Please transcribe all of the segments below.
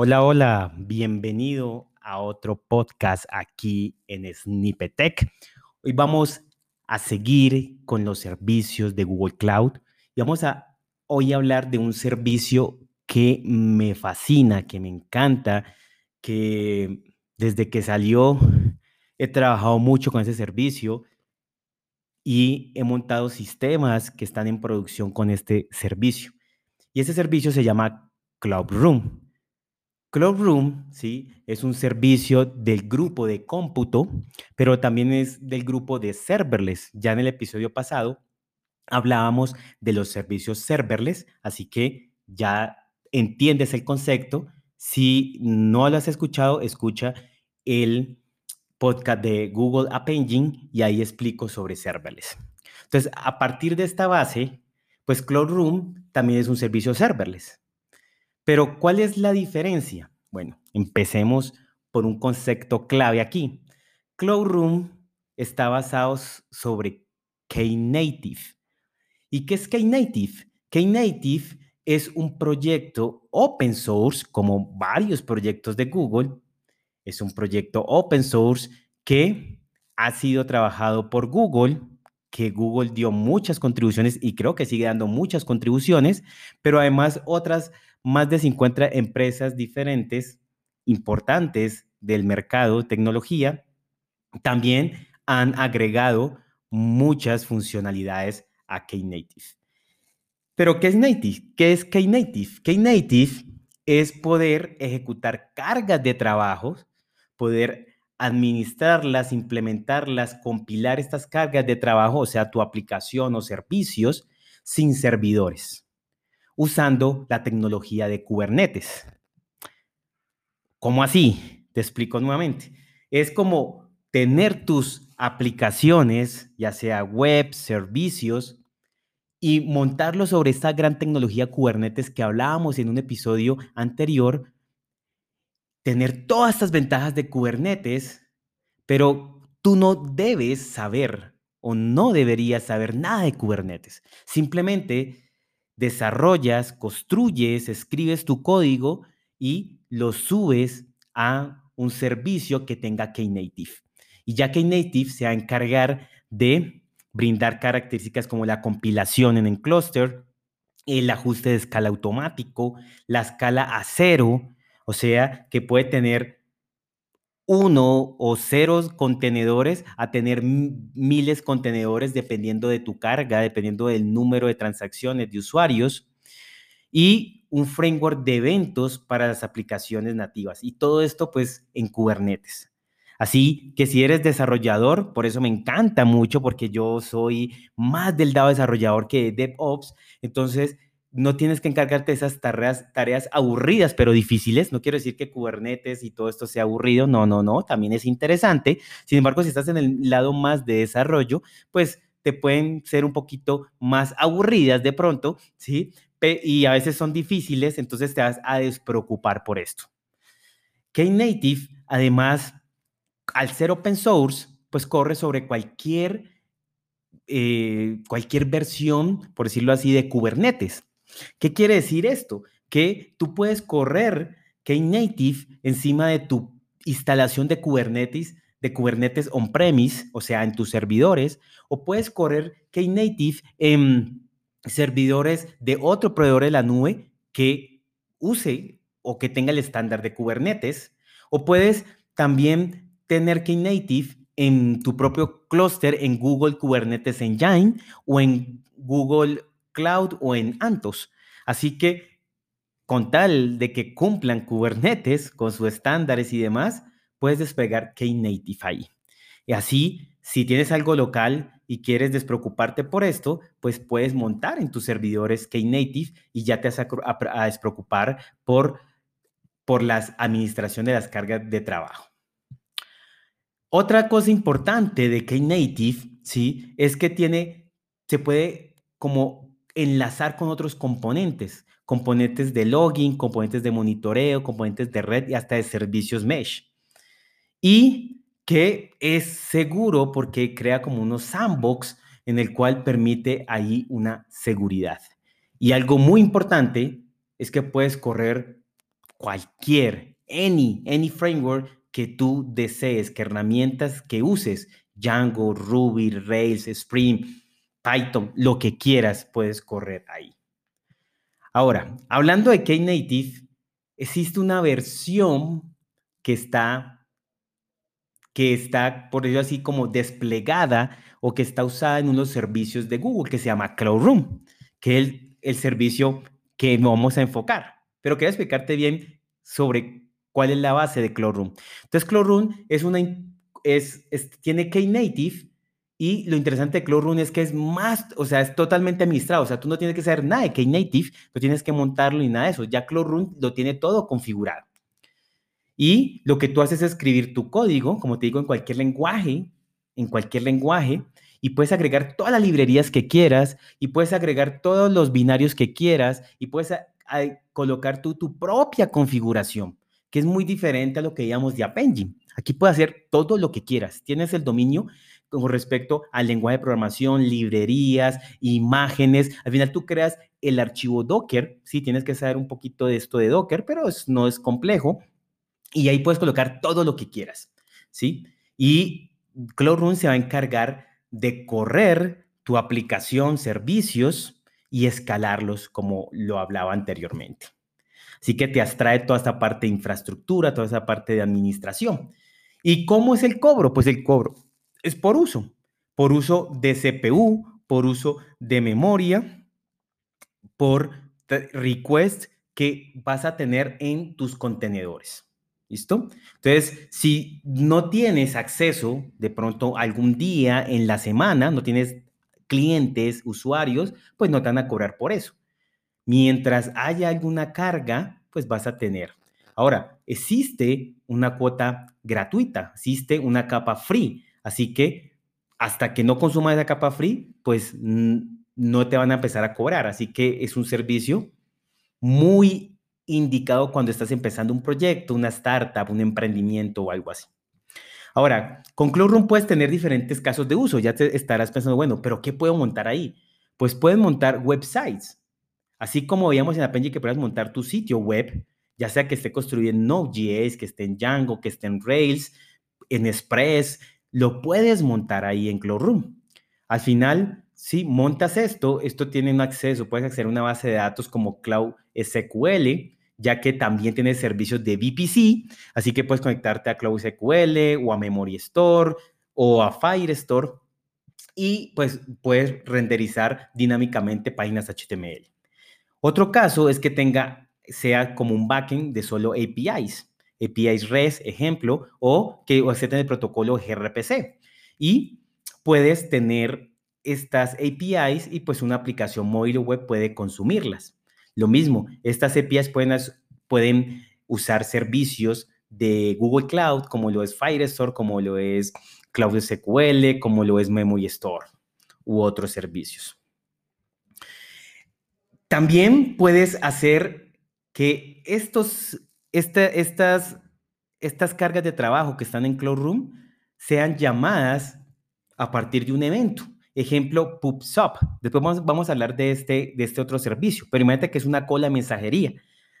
Hola, hola, bienvenido a otro podcast aquí en Snippetech. Hoy vamos a seguir con los servicios de Google Cloud y vamos a hoy hablar de un servicio que me fascina, que me encanta, que desde que salió he trabajado mucho con ese servicio y he montado sistemas que están en producción con este servicio. Y ese servicio se llama Cloud Room. Cloud ¿sí? Es un servicio del grupo de cómputo, pero también es del grupo de serverless. Ya en el episodio pasado hablábamos de los servicios serverless, así que ya entiendes el concepto. Si no lo has escuchado, escucha el podcast de Google App Engine y ahí explico sobre serverless. Entonces, a partir de esta base, pues Cloud Room también es un servicio serverless. Pero, ¿cuál es la diferencia? Bueno, empecemos por un concepto clave aquí. Cloud Room está basado sobre Knative. ¿Y qué es Knative? Knative es un proyecto open source, como varios proyectos de Google. Es un proyecto open source que ha sido trabajado por Google, que Google dio muchas contribuciones y creo que sigue dando muchas contribuciones, pero además otras más de 50 empresas diferentes importantes del mercado tecnología también han agregado muchas funcionalidades a Knative. Pero, ¿qué es Native? ¿Qué es Knative? Knative es poder ejecutar cargas de trabajo, poder administrarlas, implementarlas, compilar estas cargas de trabajo, o sea, tu aplicación o servicios, sin servidores usando la tecnología de Kubernetes. ¿Cómo así? Te explico nuevamente. Es como tener tus aplicaciones, ya sea web, servicios, y montarlos sobre esta gran tecnología Kubernetes que hablábamos en un episodio anterior, tener todas estas ventajas de Kubernetes, pero tú no debes saber o no deberías saber nada de Kubernetes. Simplemente desarrollas, construyes, escribes tu código y lo subes a un servicio que tenga Knative. Y ya Knative se va a encargar de brindar características como la compilación en el clúster, el ajuste de escala automático, la escala a cero, o sea, que puede tener uno o ceros contenedores a tener miles contenedores dependiendo de tu carga, dependiendo del número de transacciones de usuarios y un framework de eventos para las aplicaciones nativas y todo esto pues en Kubernetes. Así que si eres desarrollador, por eso me encanta mucho porque yo soy más del lado desarrollador que DevOps, entonces no tienes que encargarte de esas tareas, tareas aburridas, pero difíciles. No quiero decir que Kubernetes y todo esto sea aburrido, no, no, no, también es interesante. Sin embargo, si estás en el lado más de desarrollo, pues te pueden ser un poquito más aburridas de pronto, ¿sí? Y a veces son difíciles, entonces te vas a despreocupar por esto. Knative, además, al ser open source, pues corre sobre cualquier, eh, cualquier versión, por decirlo así, de Kubernetes. ¿Qué quiere decir esto? Que tú puedes correr Knative encima de tu instalación de Kubernetes, de Kubernetes on-premise, o sea, en tus servidores, o puedes correr Knative en servidores de otro proveedor de la nube que use o que tenga el estándar de Kubernetes, o puedes también tener Knative en tu propio clúster en Google Kubernetes Engine o en Google Cloud o en Antos. Así que con tal de que cumplan Kubernetes con sus estándares y demás, puedes despegar Knative ahí. Y así, si tienes algo local y quieres despreocuparte por esto, pues puedes montar en tus servidores Knative y ya te vas a, despreocupar por, por la administración de las cargas de trabajo. Otra cosa importante de Knative, ¿sí? Es que tiene, se puede como enlazar con otros componentes, componentes de login, componentes de monitoreo, componentes de red y hasta de servicios mesh. Y que es seguro porque crea como unos sandbox en el cual permite ahí una seguridad. Y algo muy importante es que puedes correr cualquier, any, any framework que tú desees, que herramientas que uses, Django, Ruby, Rails, Spring, Python, lo que quieras, puedes correr ahí. Ahora, hablando de Knative, existe una versión que está, que está, por decirlo así, como desplegada o que está usada en unos servicios de Google que se llama Cloud Room, que es el, servicio que vamos a enfocar. Pero quería explicarte bien sobre cuál es la base de Cloud Room. Entonces, Cloud Room es una, es, tiene Knative y lo interesante de Room es que es más, o sea, es totalmente administrado. O sea, tú no tienes que saber nada de Knative, no tienes que montarlo ni nada de eso. Ya Room lo tiene todo configurado. Y lo que tú haces es escribir tu código, como te digo, en cualquier lenguaje, en cualquier lenguaje, y puedes agregar todas las librerías que quieras, y puedes agregar todos los binarios que quieras, y puedes colocar tú tu propia configuración, que es muy diferente a lo que llamamos de App Engine. Aquí puedes hacer todo lo que quieras. Tienes el dominio con respecto al lenguaje de programación, librerías, imágenes. Al final tú creas el archivo Docker. Sí, tienes que saber un poquito de esto de Docker, pero no es complejo. Y ahí puedes colocar todo lo que quieras. ¿sí? Y Cloud se va a encargar de correr tu aplicación, servicios y escalarlos como lo hablaba anteriormente. Así que te abstrae toda esta parte de infraestructura, toda esa parte de administración. ¿Y cómo es el cobro? Pues el cobro es por uso, por uso de CPU, por uso de memoria, por request que vas a tener en tus contenedores. ¿Listo? Entonces, si no tienes acceso de pronto algún día en la semana, no tienes clientes, usuarios, pues no te van a cobrar por eso. Mientras haya alguna carga, pues vas a tener. Ahora, existe una cuota gratuita, existe una capa free. Así que hasta que no consumas esa capa free, pues no te van a empezar a cobrar. Así que es un servicio muy indicado cuando estás empezando un proyecto, una startup, un emprendimiento o algo así. Ahora, con Cloudroom puedes tener diferentes casos de uso. Ya te estarás pensando, bueno, pero ¿qué puedo montar ahí? Pues puedes montar websites. Así como veíamos en Apenji que puedes montar tu sitio web, ya sea que esté construido en Node.js, que esté en Django, que esté en Rails, en Express, lo puedes montar ahí en Cloudroom. Al final, si montas esto, esto tiene un acceso, puedes acceder a una base de datos como Cloud SQL, ya que también tiene servicios de VPC, así que puedes conectarte a Cloud SQL o a Memory Store o a Firestore y pues puedes renderizar dinámicamente páginas HTML. Otro caso es que tenga, sea como un backend de solo APIs, APIs REST, ejemplo, o que acepten el protocolo gRPC. Y puedes tener estas APIs y pues una aplicación móvil o web puede consumirlas. Lo mismo, estas APIs pueden, pueden usar servicios de Google Cloud, como lo es Firestore, como lo es Cloud SQL, como lo es Memory Store u otros servicios. También puedes hacer que estos, estas, estas cargas de trabajo que están en Cloud sean llamadas a partir de un evento. Ejemplo, PubSub. Después vamos, vamos, a hablar de este, de este otro servicio, pero imagínate que es una cola mensajería.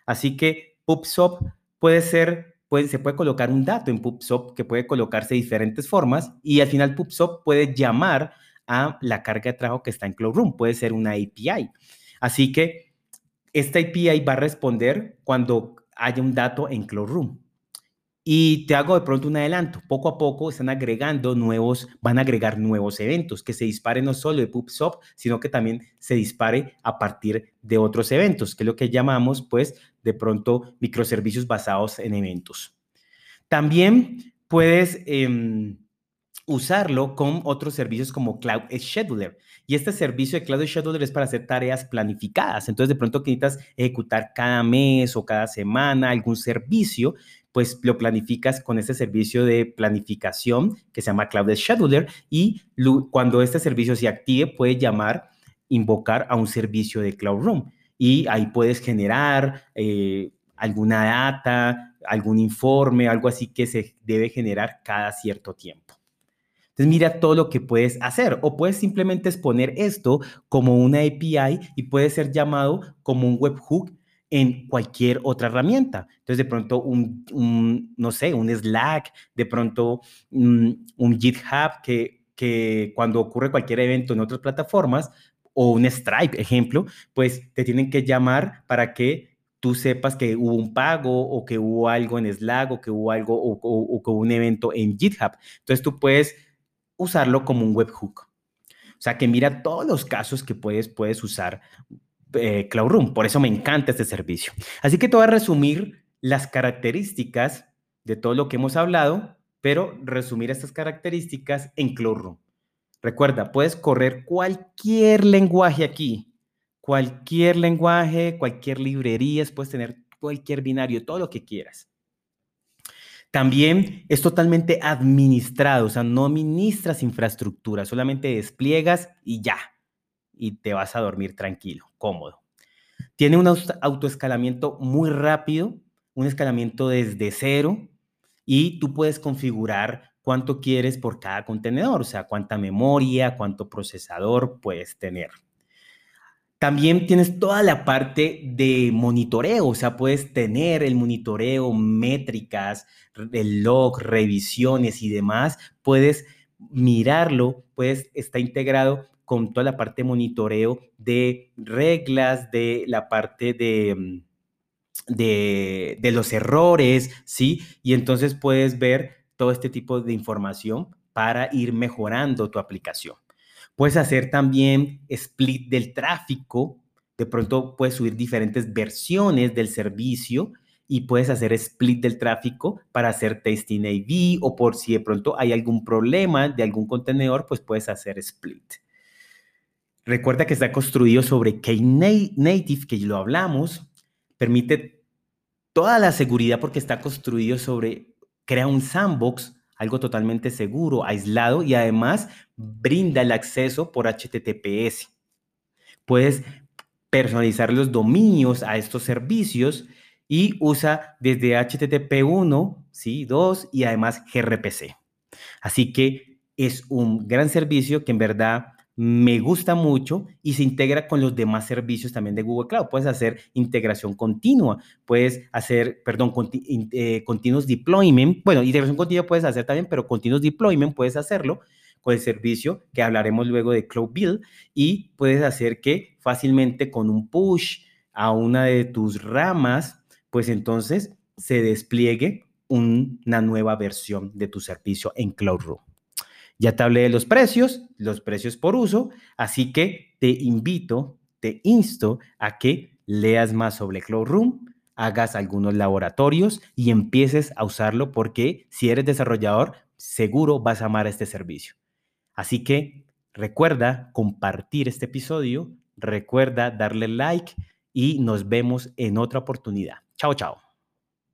Así que PubSub puede ser, puede, se puede colocar un dato en PubSub que puede colocarse de diferentes formas y al final PubSub puede llamar a la carga de trabajo que está en Cloud Puede ser una API. Así que esta API va a responder cuando haya un dato en Cloud Y te hago de pronto un adelanto. Poco a poco están agregando nuevos, van a agregar nuevos eventos que se disparen no solo de PubSub, sino que también se dispare a partir de otros eventos, que es lo que llamamos, pues, de pronto microservicios basados en eventos. También puedes em, usarlo con otros servicios como Cloud Scheduler. Y este servicio de Cloud Scheduler es para hacer tareas planificadas. Entonces, de pronto que necesitas ejecutar cada mes o cada semana algún servicio, pues lo planificas con este servicio de planificación que se llama Cloud Scheduler y cuando este servicio se active puede llamar, invocar a un servicio de Cloud Room y ahí puedes generar eh, alguna data, algún informe, algo así que se debe generar cada cierto tiempo. Entonces mira todo lo que puedes hacer o puedes simplemente exponer esto como una API y puede ser llamado como un webhook en cualquier otra herramienta. Entonces, de pronto, un, no sé, un Slack, de pronto un, un GitHub que, que cuando ocurre cualquier evento en otras plataformas, o un Stripe, ejemplo, pues te tienen que llamar para que tú sepas que hubo un pago o que hubo algo en Slack o que hubo algo o, o que hubo un evento en GitHub. Entonces tú puedes usarlo como un webhook. O sea, que mira todos los casos que puedes, puedes usar eh, Cloud Room. Por eso me encanta este servicio. Así que te voy a resumir las características de todo lo que hemos hablado, pero resumir estas características en Cloud Room. Recuerda, puedes correr cualquier lenguaje aquí, cualquier lenguaje, cualquier librería, puedes tener cualquier binario, todo lo que quieras. También es totalmente administrado, o sea, no administras infraestructura, solamente despliegas y ya y te vas a dormir tranquilo, cómodo. Tiene un autoescalamiento muy rápido, un escalamiento desde cero y tú puedes configurar cuánto quieres por cada contenedor, o sea, cuánta memoria, cuánto procesador puedes tener. También tienes toda la parte de monitoreo, o sea, puedes tener el monitoreo, métricas, el log, revisiones y demás. Puedes mirarlo, puedes, está integrado con toda la parte de monitoreo de reglas, de la parte de, mm, de, de, los errores, ¿sí? Y entonces puedes ver todo este tipo de información para ir mejorando tu aplicación. Puedes hacer también split del tráfico, de pronto puedes subir diferentes versiones del servicio y puedes hacer split del tráfico para hacer testing AV o por si de pronto hay algún problema de algún contenedor, pues puedes hacer split. Recuerda que está construido sobre Knative, que lo hablamos, permite toda la seguridad porque está construido sobre, crea un sandbox, algo totalmente seguro, aislado y además brinda el acceso por HTTPS. Puedes personalizar los dominios a estos servicios y usa desde HTTP 1, ¿sí? 2 y además gRPC. Así que es un gran servicio que en verdad me gusta mucho y se integra con los demás servicios también de Google Cloud. Puedes hacer integración continua, puedes hacer, perdón, eh, continuous deployment. Bueno, integración continua puedes hacer también, pero continuous deployment puedes hacerlo con el servicio que hablaremos luego de Cloud Build y puedes hacer que fácilmente con un push a una de tus ramas, pues entonces se despliegue una nueva versión de tu servicio en Cloud Room. Ya te hablé de los precios, los precios por uso, así que te invito, te insto a que leas más sobre Cloud Room, hagas algunos laboratorios y empieces a usarlo porque si eres desarrollador, seguro vas a amar este servicio. Así que recuerda compartir este episodio, recuerda darle like y nos vemos en otra oportunidad. Chao, chao.